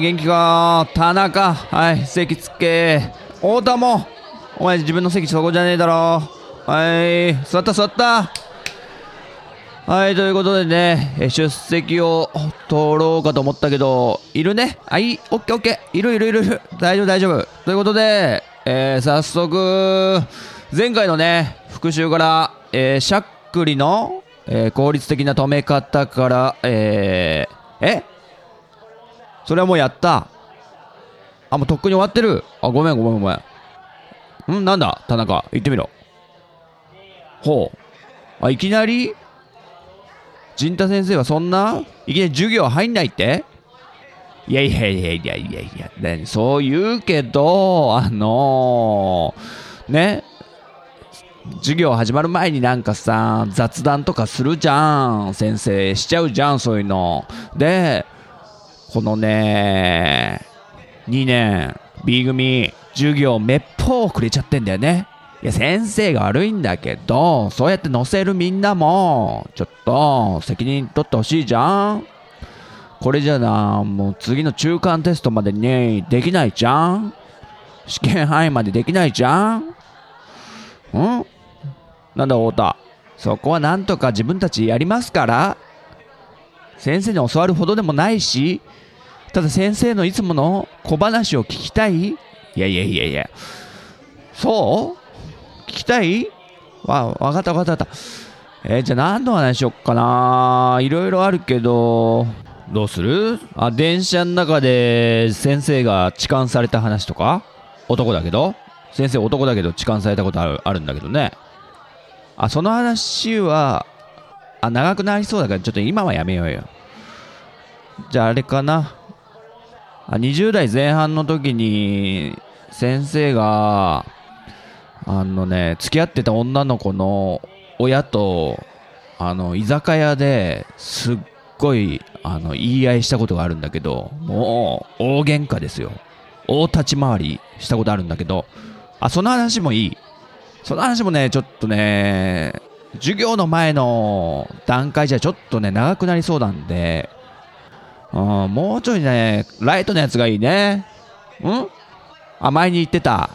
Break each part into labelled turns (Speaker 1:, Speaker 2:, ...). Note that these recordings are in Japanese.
Speaker 1: 元気か？田中、はい、席つけ。太田も、お前自分の席そこじゃねえだろ。はい、座った座った。はい、ということでね、出席を取ろうかと思ったけど、いるね？あ、い、オッケーオッケー。いるいるいるいる。大丈夫大丈夫。ということで、えー早速、前回のね、復習から、えーしゃっくりの、えー効率的な止め方から、えーえ？それはもうやった。あ、もうとっくに終わってる。あ、ごめんごめんごめん。んなんだ？田中、言ってみろ。ほう。あ、いきなり？陣太先生はそんないきなり授業入んないって？いやいやいやいやいやいや、ね、そう言うけど、あのーね、授業始まる前になんかさ、雑談とかするじゃん。先生しちゃうじゃん、そういうの。で、このね、2年、B 組、授業めっぽうくれちゃってんだよね。いや、先生が悪いんだけど、そうやって載せるみんなも、ちょっと、責任取ってほしいじゃん。これじゃな、もう次の中間テストまでにできないじゃん。試験範囲までできないじゃん。ん？なんだ太田。そこはなんとか自分たちやりますから。先生に教わるほどでもないしただ先生のいつもの小話を聞きたい。いやいやいやいや。そう？聞きたい？わ、わかったわかったわかった。えーじゃあ何の話しよっかないろいろあるけど、どうする？あ、電車の中で先生が痴漢された話とか？男だけど？先生男だけど痴漢されたことあるあるんだけどね。あ、その話は、あ、長くなりそうだからちょっと今はやめようよ。じゃああれかな。あ20代前半の時に先生があのね付き合ってた女の子の親とあの居酒屋ですっごいあの言い合いしたことがあるんだけどもう大喧嘩ですよ大立ち回りしたことあるんだけどあその話もいいその話もねちょっとね授業の前の段階じゃちょっとね長くなりそうなんでうん、もうちょいね、ライトのやつがいいね。うん？あ、前に言ってた。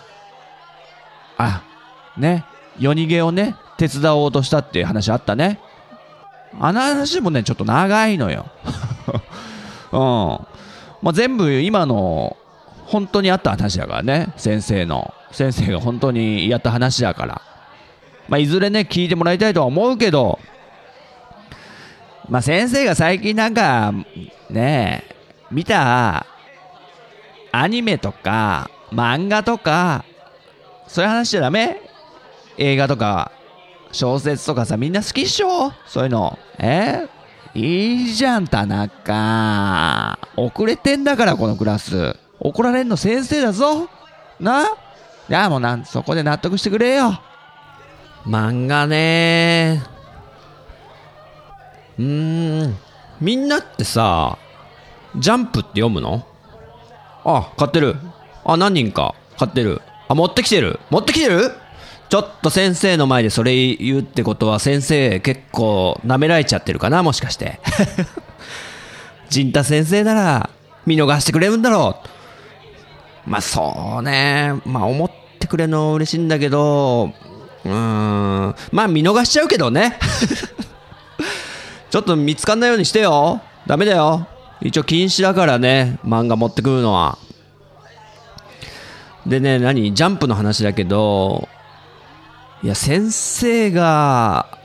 Speaker 1: あ、ね、夜逃げをね、手伝おうとしたっていう話あったね。あの話もね、ちょっと長いのよ。うん。まあ、全部今の、本当にあった話だからね、先生の。先生が本当にやった話だから。まあ、いずれね、聞いてもらいたいとは思うけど、まあ、先生が最近なんか、ね、見たアニメとか漫画とか、そういう話じゃダメ？映画とか小説とかさ、みんな好きっしょ？そういうの。え？いいじゃん、田中。遅れてんだから、このクラス。怒られんの先生だぞ。な？いや、もうなん、そこで納得してくれよ。
Speaker 2: 漫画ねうーんみんなってさジャンプって読むの？あ買ってるあ何人か買ってるあ持ってきてる？持ってきてる？ちょっと先生の前でそれ言うってことは先生結構舐められちゃってるかなもしかして。陣太先生なら見逃してくれるんだろう。まあそうね。まあ思ってくれるの嬉しいんだけどうーん。まあ見逃しちゃうけどね。ちょっと見つかんないようにしてよ。ダメだよ。一応禁止だからね。漫画持ってくるのは。でね、何？ジャンプの話だけど、いや、先生が、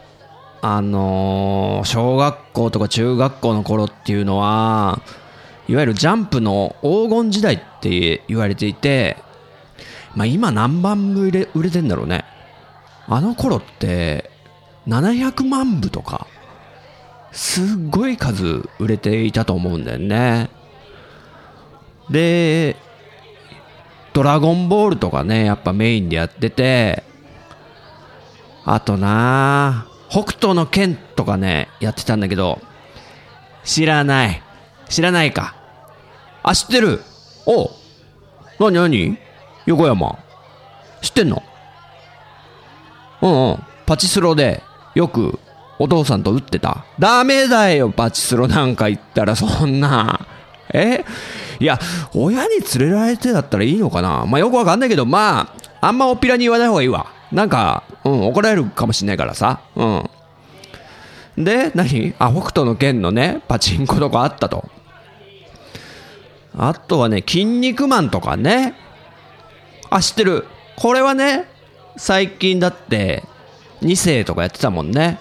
Speaker 2: あのー小学校とか中学校の頃っていうのは、いわゆるジャンプの黄金時代って言われていて、まあ今何万部売れ売れてんだろうね。あの頃って、700万部とか、すっごい数売れていたと思うんだよね。で、ドラゴンボールとかね、やっぱメインでやってて、あとな北斗の剣とかね、やってたんだけど、知らない。知らないか。あ、知ってる。お。なになに？横山。知ってんの？うんうん。パチスロで、よく、お父さんと打ってた。ダメだよ、パチスロなんか行ったら、そんな。え？いや、親に連れられてだったらいいのかな？まあ、よくわかんないけど、まあ、あんまおっぴらに言わない方がいいわ。なんか、うん、怒られるかもしんないからさ。うん。で、何？あ、北斗の剣のね、パチンコとかあったと。あとはね、筋肉マンとかね。あ、知ってる。これはね、最近だって、2世とかやってたもんね。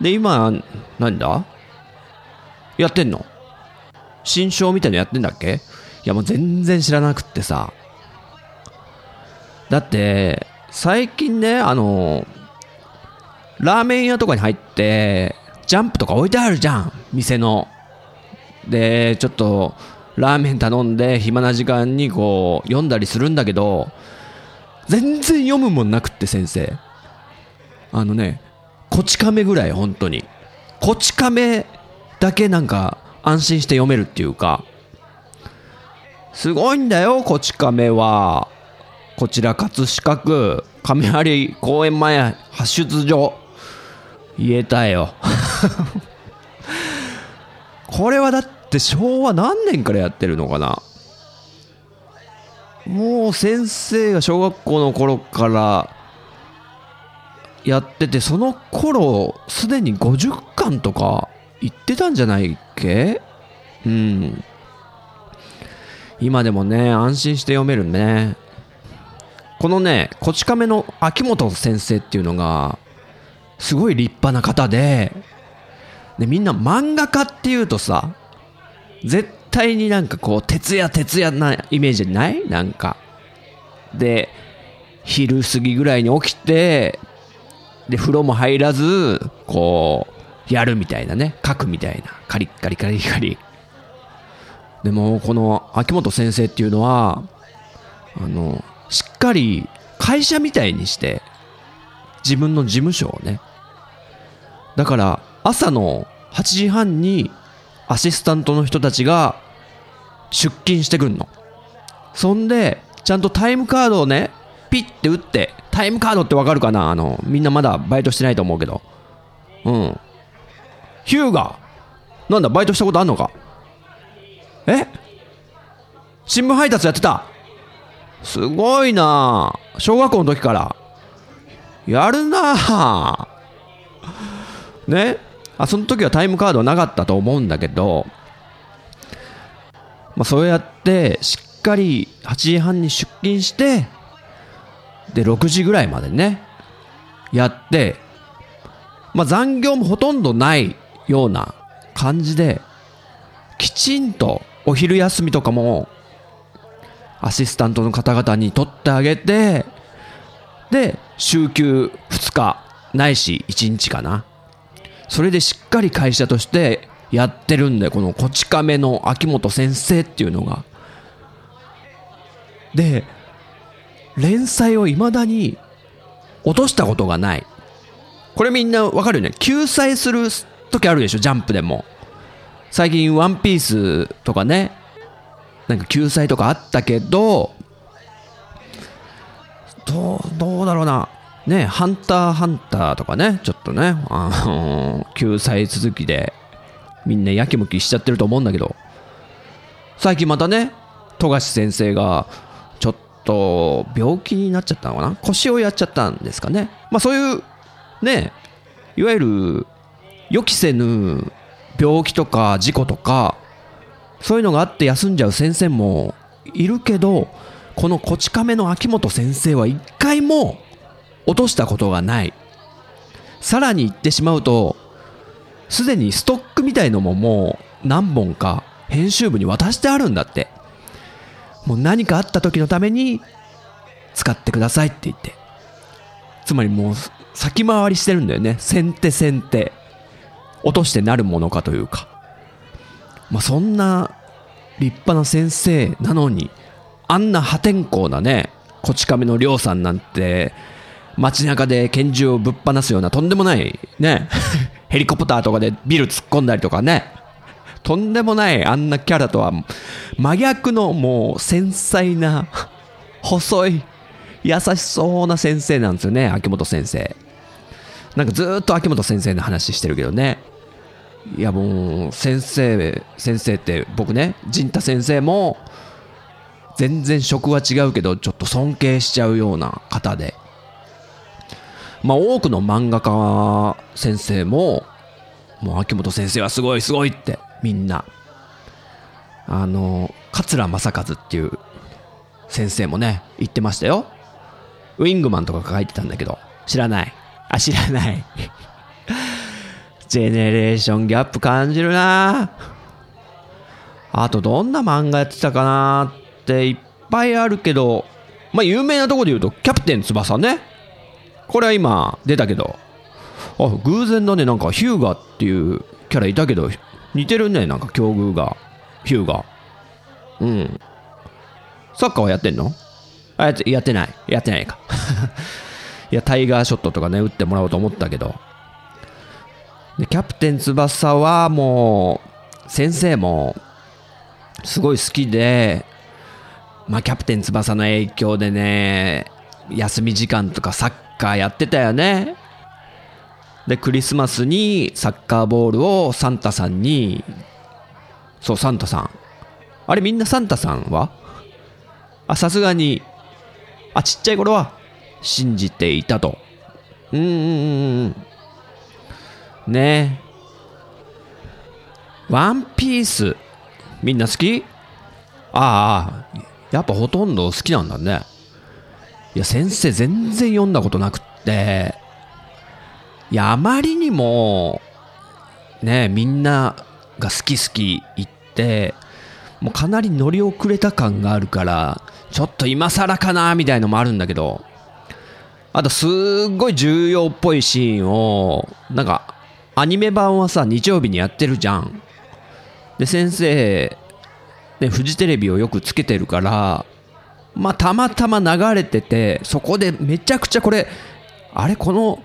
Speaker 2: で、今、何だ？やってんの？新章みたいのやってんだっけ？いや、もう全然知らなくってさ。だって、最近ね、あの、ラーメン屋とかに入って、ジャンプとか置いてあるじゃん、店の。で、ちょっと、ラーメン頼んで、暇な時間にこう、読んだりするんだけど、全然読むもんなくって、先生。あのね、こち亀ぐらい、本当に。こち亀だけなんか、安心して読めるっていうか、すごいんだよ、こち亀は。こちら葛飾区亀有公園前発出所。言えたよ。これはだって昭和何年からやってるのかな。もう先生が小学校の頃からやっててその頃すでに50巻とか言ってたんじゃないっけ？うん。今でもね安心して読めるね。このね、こち亀の秋元先生っていうのが、すごい立派な方で、で、みんな漫画家っていうとさ、絶対になんかこう、徹夜徹夜なイメージない？なんか。で、昼過ぎぐらいに起きて、で、風呂も入らず、こう、やるみたいなね、書くみたいな。カリッカリカリカリ。でも、この秋元先生っていうのは、あの、しっかり会社みたいにして、自分の事務所をね。だから、朝の8時半にアシスタントの人たちが出勤してくんの。そんで、ちゃんとタイムカードをね、ピッて打って、タイムカードってわかるかな？あの、みんなまだバイトしてないと思うけど。うん。ヒューガなんだ、バイトしたことあんのか？え？新聞配達やってた？すごいな。あ小学校の時から。やるな。あね？あ、その時はタイムカードはなかったと思うんだけど、まあそうやってしっかり8時半に出勤して、で、6時ぐらいまでね、やって、まあ残業もほとんどない。ような感じで、きちんとお昼休みとかもアシスタントの方々に取ってあげて、で、週休2日、ないし1日かな。それでしっかり会社としてやってるんだよ、このこち亀の秋元先生っていうのが。で、連載を未だに落としたことがない。これみんなわかるよね。救済する時あるでしょ、ジャンプでも。最近ワンピースとかね、なんか救済とかあったけど、どう、どうだろうな。ね、ハンターハンターとかね、ちょっとね、あの救済続きで、みんなやきもきしちゃってると思うんだけど、最近またね、富樫先生が、ちょっと病気になっちゃったのかな？腰をやっちゃったんですかね。まあそういう、ね、いわゆる予期せぬ病気とか事故とか、そういうのがあって休んじゃう先生もいるけど、このこち亀の秋元先生は一回も落としたことがない。さらに言ってしまうとすでにストックみたいのももう何本か編集部に渡してあるんだって。もう何かあった時のために使ってくださいって言って。つまりもう先回りしてるんだよね。先手先手。落としてなるものかというか。まあそんな立派な先生なのにあんな破天荒なねこち亀の亮さんなんて街中で拳銃をぶっ放すようなとんでもないね ヘリコプターとかでビル突っ込んだりとかね。とんでもないあんなキャラとは真逆のもう繊細な 細い優しそうな先生なんですよね秋元先生。なんかずっと秋元先生の話してるけどね。いやもう先生先生って僕ね陣太先生も全然職は違うけどちょっと尊敬しちゃうような方で。まあ多くの漫画家先生ももう秋元先生はすごいすごいってみんな。あの桂正和っていう先生もね言ってましたよ。ウィングマンとか書いてたんだけど知らない。あ知らない。ジェネレーションギャップ感じるな。あとどんな漫画やってたかなっていっぱいあるけどまあ有名なとこで言うとキャプテン翼ね。これは今出たけど。あ偶然だね。なんかヒューガっていうキャラいたけど似てるね。なんか境遇が。ヒューガうん。サッカーはやってんの？あやってやってない。やってないか。いやタイガーショットとかね打ってもらおうと思ったけど。でキャプテン翼はもう先生もすごい好きでまあキャプテン翼の影響でね休み時間とかサッカーやってたよね。でクリスマスにサッカーボールをサンタさんにそうサンタさん。あれみんなサンタさんは？あさすがにあちっちゃい頃は信じていたと。うんうんうんうんね。ワンピース。みんな好き？ああやっぱほとんど好きなんだね。いや先生全然読んだことなくって。いやあまりにもねみんなが好き好き言ってもうかなり乗り遅れた感があるからちょっと今更かなみたいのもあるんだけどあとすっごい重要っぽいシーンをなんかアニメ版はさ日曜日にやってるじゃん。で先生ねフジテレビをよくつけてるからまあたまたま流れててそこでめちゃくちゃこれあれこの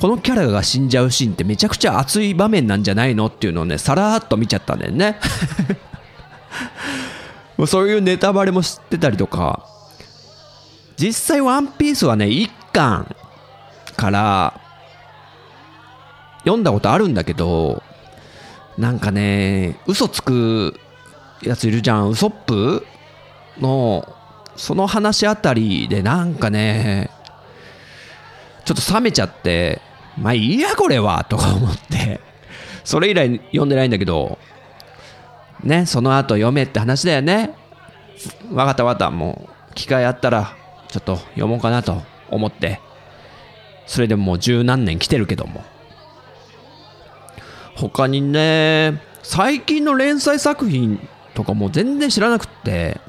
Speaker 2: このキャラが死んじゃうシーンってめちゃくちゃ熱い場面なんじゃないのっていうのをねさらっと見ちゃったんだよね。もうそういうネタバレも知ってたりとか。実際ワンピースはね1巻から読んだことあるんだけどなんかね嘘つくやついるじゃん。ウソップのその話あたりでなんかねちょっと冷めちゃってまあいいやこれはとか思ってそれ以来読んでないんだけどねその後読めって話だよね。わかったわかった。もう機会あったらちょっと読もうかなと思って。それでもう十何年来てるけども。他にね最近の連載作品とかも全然知らなくって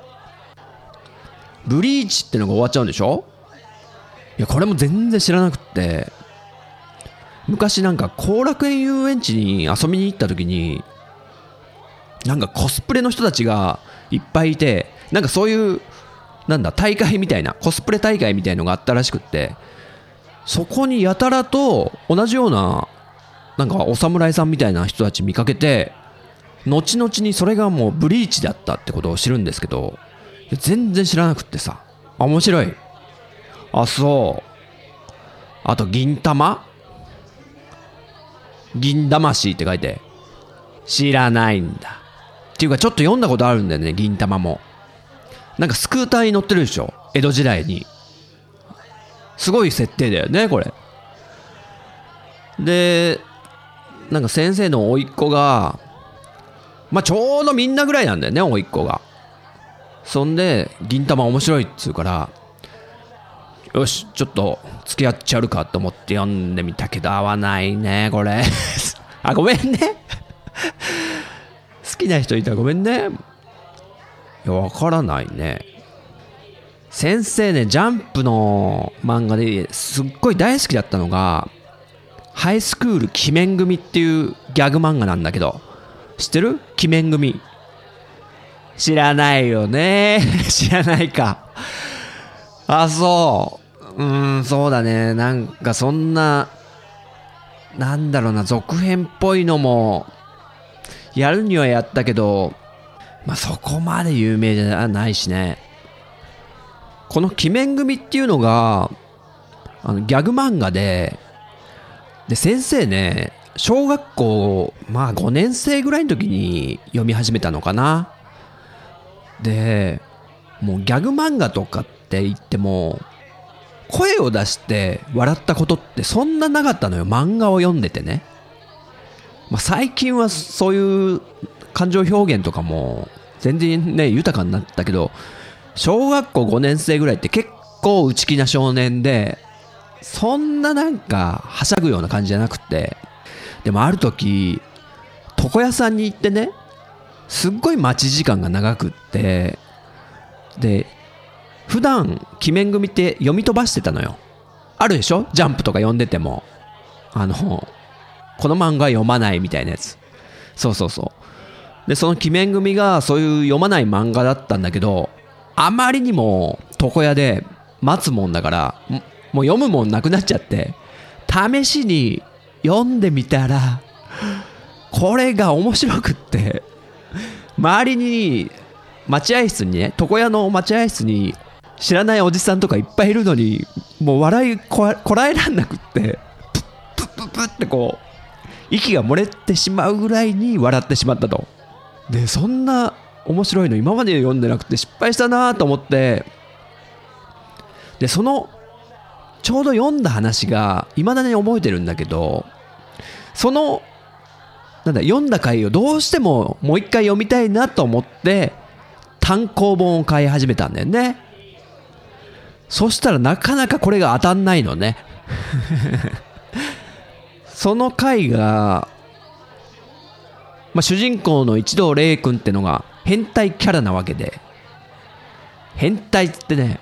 Speaker 2: ブリーチってのが終わっちゃうんでしょ？いやこれも全然知らなくって昔なんか後楽園遊園地に遊びに行った時になんかコスプレの人たちがいっぱいいてなんかそういうなんだ大会みたいなコスプレ大会みたいのがあったらしくってそこにやたらと同じようななんかお侍さんみたいな人たち見かけて後々にそれがもうブリーチだったってことを知るんですけど全然知らなくってさ。面白い。あそう。あと銀玉？銀魂って書いて知らないんだ。っていうかちょっと読んだことあるんだよね銀玉も。なんかスクーターに乗ってるでしょ？江戸時代に。すごい設定だよねこれ。でなんか先生の甥っ子がまあちょうどみんなぐらいなんだよね甥っ子が。そんで銀玉面白いっつうからよしちょっと付き合っちゃうかと思って読んでみたけど合わないねこれ。あごめんね。好きな人いたらごめんね。いやわからないね。先生ねジャンプの漫画ですっごい大好きだったのがハイスクール鬼面組っていうギャグ漫画なんだけど知ってる？鬼面組。知らないよね。知らないか。あそう。うんそうだね。なんかそんななんだろうな。続編っぽいのもやるにはやったけどまあそこまで有名じゃないしね。この鬼面組っていうのがあのギャグ漫画でで先生ね小学校まあ5年生ぐらいの時に読み始めたのかな。でもうギャグ漫画とかって言っても声を出して笑ったことってそんななかったのよ。漫画を読んでてね、まあ、最近はそういう感情表現とかも全然ね豊かになったけど小学校5年生ぐらいって結構内気な少年でそんななんかはしゃぐような感じじゃなくてでもある時床屋さんに行ってねすっごい待ち時間が長くってで普段鬼面組って読み飛ばしてたのよ。あるでしょ？ジャンプとか読んでても。あのこの漫画読まないみたいなやつ。そうそうそう。でその鬼面組がそういう読まない漫画だったんだけどあまりにも床屋で待つもんだからもう読むもんなくなっちゃって。試しに読んでみたらこれが面白くって。周りに待合室にね床屋の待合室に知らないおじさんとかいっぱいいるのにもう笑いこらえらんなくってプップップップってこう息が漏れてしまうぐらいに笑ってしまったと。でそんな面白いの今まで読んでなくて失敗したなと思って。でそのちょうど読んだ話がいまだに覚えてるんだけどそのなんだ読んだ回をどうしてももう一回読みたいなと思って単行本を買い始めたんだよね。そしたらなかなかこれが当たんないのね。その回が、まあ、主人公の一同玲君ってのが変態キャラなわけで。変態ってね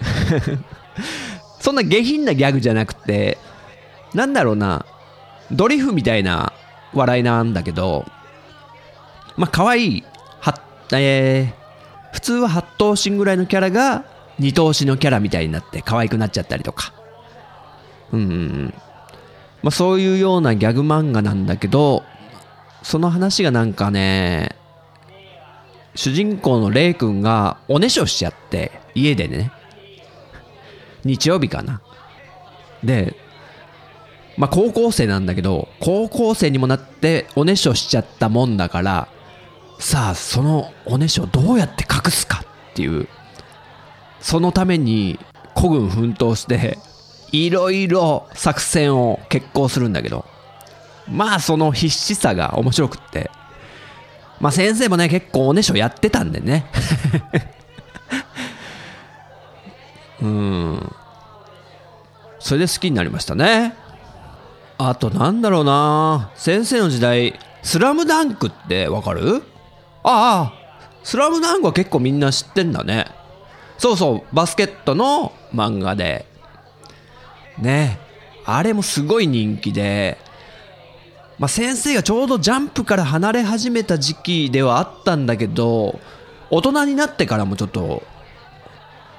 Speaker 2: そんな下品なギャグじゃなくて、なんだろうな、ドリフみたいな笑いなんだけど、まあ、可愛い、は、えー、普通は8頭身ぐらいのキャラが2頭身のキャラみたいになって可愛くなっちゃったりとか。うんうん。まあ、そういうようなギャグ漫画なんだけど、その話がなんかね、主人公のレイ君がおねしょしちゃって、家でね。日曜日かな。で、まあ高校生なんだけど、高校生にもなっておねしょしちゃったもんだから、さあそのおねしょどうやって隠すかっていう、そのために孤軍奮闘して、いろいろ作戦を決行するんだけど、まあその必死さが面白くって、まあ先生もね結構おねしょやってたんでねうん。それで好きになりましたね。あとなんだろうな。先生の時代スラムダンクってわかる？ああスラムダンクは結構みんな知ってんだね。そうそうバスケットの漫画で。ね。あれもすごい人気で。まあ、先生がちょうどジャンプから離れ始めた時期ではあったんだけど大人になってからもちょっと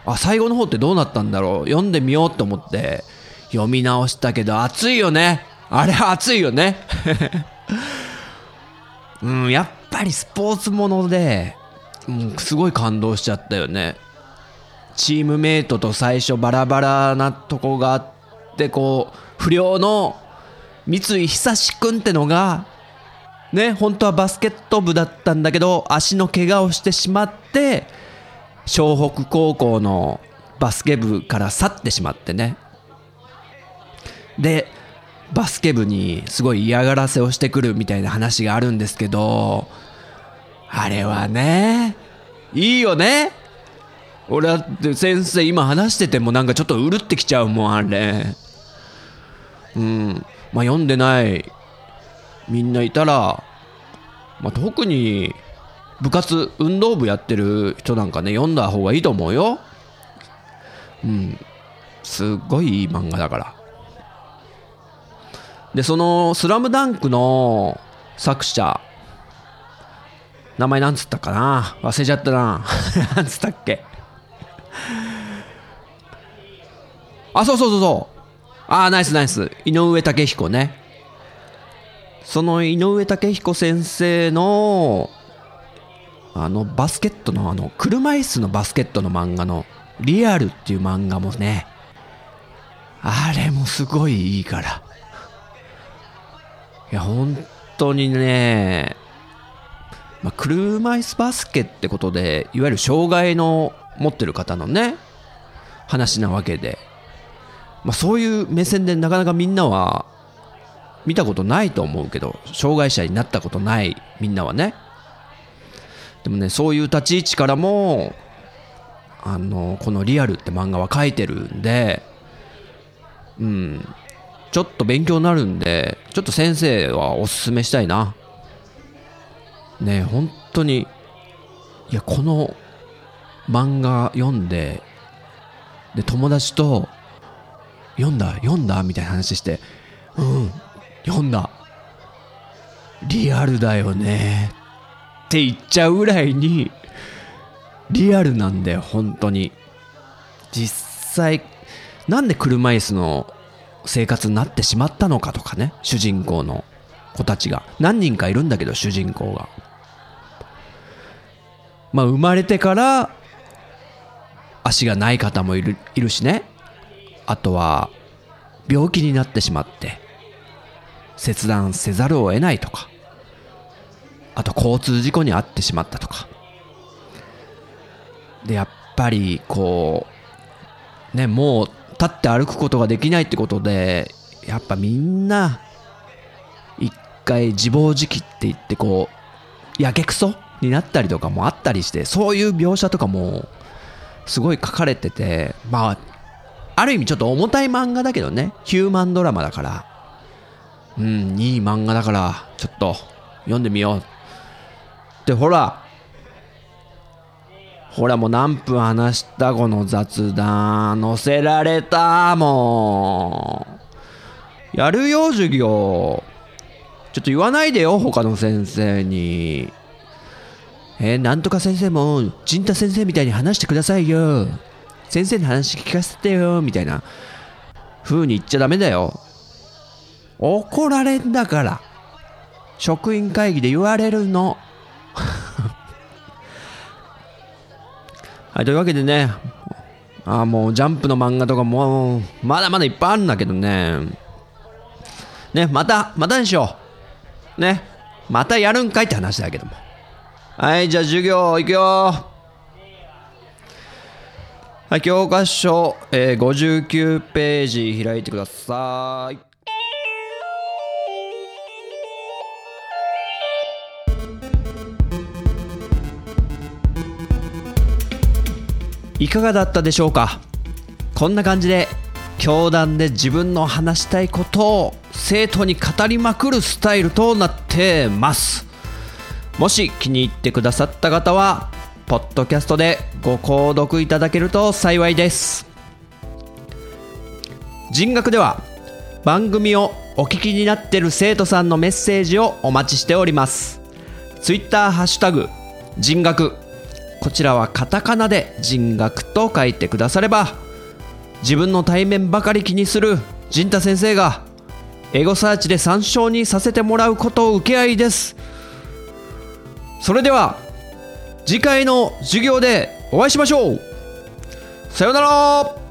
Speaker 2: あ最後の方ってどうなったんだろう？読んでみようと思って。読み直したけど熱いよね。あれ熱いよね。うんやっぱりスポーツもので、うん、すごい感動しちゃったよね。チームメイトと最初バラバラなとこがあってこう不良の三井久志君ってのがね本当はバスケット部だったんだけど足の怪我をしてしまって湘北高校のバスケ部から去ってしまってね。でバスケ部にすごい嫌がらせをしてくるみたいな話があるんですけどあれはねいいよね。俺だって先生今話しててもなんかちょっとうるってきちゃうもんあれ。うん。まあ読んでないみんないたら、まあ、特に部活運動部やってる人なんかね読んだ方がいいと思うよ。うん。すっごいいい漫画だから。でその「スラムダンクの作者名前なんつったかな？忘れちゃったな。なんつったっけ？あそうそうそうそう。ああナイスナイス。井上武彦ね。その井上武彦先生のあのバスケットのあの車椅子のバスケットの漫画のリアルっていう漫画もねあれもすごいいいから。いや本当にねまあ、車椅子バスケってことでいわゆる障害の持ってる方のね話なわけで、まあ、そういう目線でなかなかみんなは見たことないと思うけど障害者になったことないみんなはね。でもねそういう立ち位置からもあのこの「リアル」って漫画は書いてるんでうん。ちょっと勉強になるんでちょっと先生はおすすめしたいな。ね本当にいやこの漫画読んでで友達と読んだ読んだみたいな話してうん読んだ。リアルだよね。って言っちゃうぐらいにリアルなんだよ本当に。実際なんで車椅子の生活になってしまったのかとかね主人公の子たちが。何人かいるんだけど主人公が。まあ生まれてから足がない方もいるいるしね。あとは病気になってしまって切断せざるを得ないとか。あと交通事故に遭ってしまったとか。でやっぱりこうねもう立って歩くことができないってことでやっぱみんな一回自暴自棄って言ってこうやけくそになったりとかもあったりしてそういう描写とかもすごい書かれててまあある意味ちょっと重たい漫画だけどねヒューマンドラマだから。うんいい漫画だからちょっと読んでみよう。っってほら。ほらもう何分話したこの雑談載せられたもう。やるよ授業。ちょっと言わないでよ他の先生に。えー、なんとか先生も陣太先生みたいに話してくださいよ。先生の話聞かせてよみたいな。風に言っちゃダメだよ。怒られんだから。職員会議で言われるの。はいというわけでねあもうジャンプの漫画とかもまだまだいっぱいあるんだけどね。ねまたまたにしよう。ねまたやるんかいって話だけども。はいじゃあ授業いくよ。はい教科書、えー、59ページ開いてください。いかがだったでしょうか？こんな感じで教壇で自分の話したいことを生徒に語りまくるスタイルとなってます。もし気に入ってくださった方はポッドキャストでご購読いただけると幸いです。人学では番組をお聞きになってる生徒さんのメッセージをお待ちしております。ツイッターハッシュタグ人学こちらはカタカナで人学と書いてくだされば自分の対面ばかり気にする陣太先生がエゴサーチで参照にさせてもらうことを受け合いです。それでは次回の授業でお会いしましょう。さようなら。